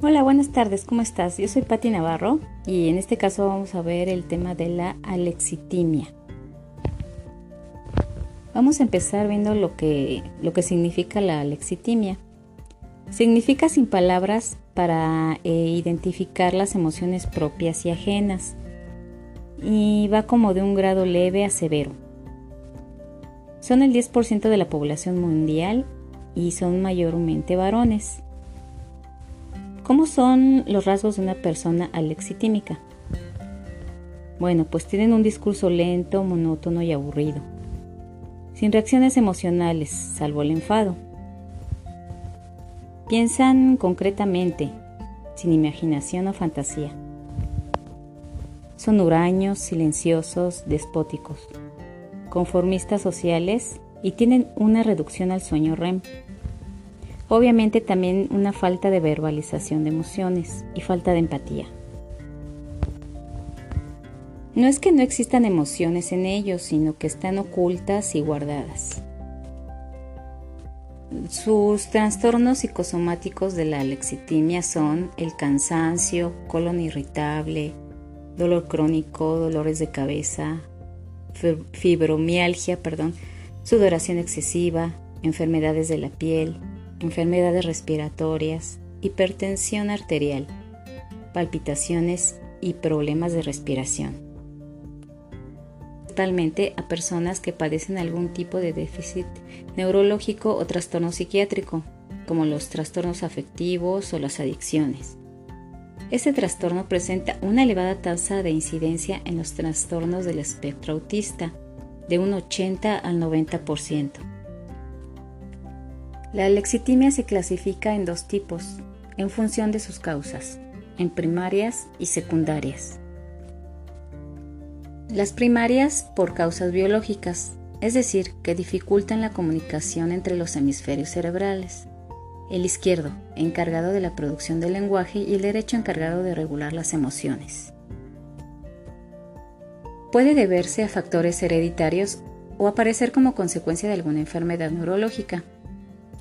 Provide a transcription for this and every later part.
Hola, buenas tardes, ¿cómo estás? Yo soy Patti Navarro y en este caso vamos a ver el tema de la alexitimia. Vamos a empezar viendo lo que, lo que significa la alexitimia. Significa sin palabras para eh, identificar las emociones propias y ajenas y va como de un grado leve a severo. Son el 10% de la población mundial y son mayormente varones. ¿Cómo son los rasgos de una persona alexitímica? Bueno, pues tienen un discurso lento, monótono y aburrido, sin reacciones emocionales, salvo el enfado. Piensan concretamente, sin imaginación o fantasía. Son huraños, silenciosos, despóticos, conformistas sociales y tienen una reducción al sueño REM. Obviamente también una falta de verbalización de emociones y falta de empatía. No es que no existan emociones en ellos, sino que están ocultas y guardadas. Sus trastornos psicosomáticos de la alexitimia son el cansancio, colon irritable, dolor crónico, dolores de cabeza, fibromialgia, perdón, sudoración excesiva, enfermedades de la piel, enfermedades respiratorias, hipertensión arterial, palpitaciones y problemas de respiración. Totalmente a personas que padecen algún tipo de déficit neurológico o trastorno psiquiátrico, como los trastornos afectivos o las adicciones. Este trastorno presenta una elevada tasa de incidencia en los trastornos del espectro autista, de un 80 al 90%. La lexitimia se clasifica en dos tipos, en función de sus causas, en primarias y secundarias. Las primarias por causas biológicas, es decir, que dificultan la comunicación entre los hemisferios cerebrales. El izquierdo, encargado de la producción del lenguaje, y el derecho encargado de regular las emociones. Puede deberse a factores hereditarios o aparecer como consecuencia de alguna enfermedad neurológica,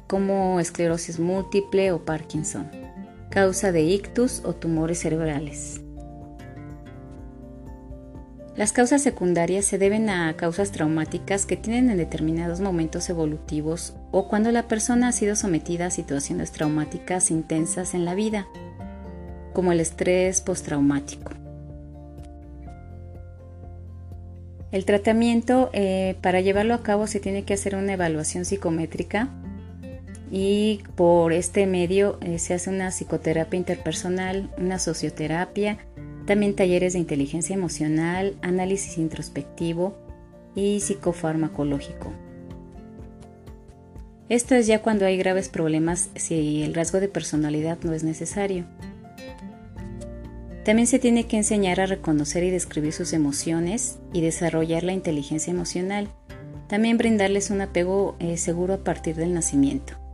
como esclerosis múltiple o Parkinson, causa de ictus o tumores cerebrales. Las causas secundarias se deben a causas traumáticas que tienen en determinados momentos evolutivos o cuando la persona ha sido sometida a situaciones traumáticas intensas en la vida, como el estrés postraumático. El tratamiento eh, para llevarlo a cabo se tiene que hacer una evaluación psicométrica y por este medio eh, se hace una psicoterapia interpersonal, una socioterapia, también talleres de inteligencia emocional, análisis introspectivo y psicofarmacológico. Esto es ya cuando hay graves problemas si el rasgo de personalidad no es necesario. También se tiene que enseñar a reconocer y describir sus emociones y desarrollar la inteligencia emocional. También brindarles un apego eh, seguro a partir del nacimiento.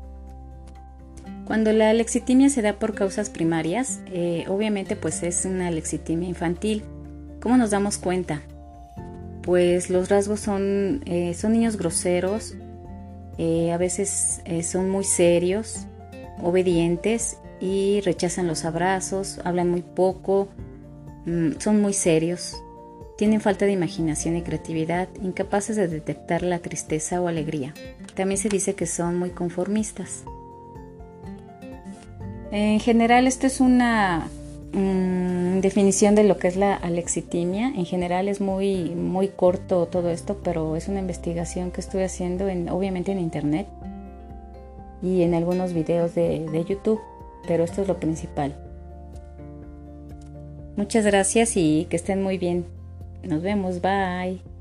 Cuando la lexitimia se da por causas primarias, eh, obviamente pues es una lexitimia infantil. ¿Cómo nos damos cuenta? Pues los rasgos son, eh, son niños groseros, eh, a veces son muy serios, obedientes y rechazan los abrazos, hablan muy poco, mm, son muy serios, tienen falta de imaginación y creatividad, incapaces de detectar la tristeza o alegría. También se dice que son muy conformistas. En general, esto es una mm, definición de lo que es la alexitimia. En general es muy, muy corto todo esto, pero es una investigación que estuve haciendo en, obviamente en internet y en algunos videos de, de YouTube, pero esto es lo principal. Muchas gracias y que estén muy bien. Nos vemos, bye.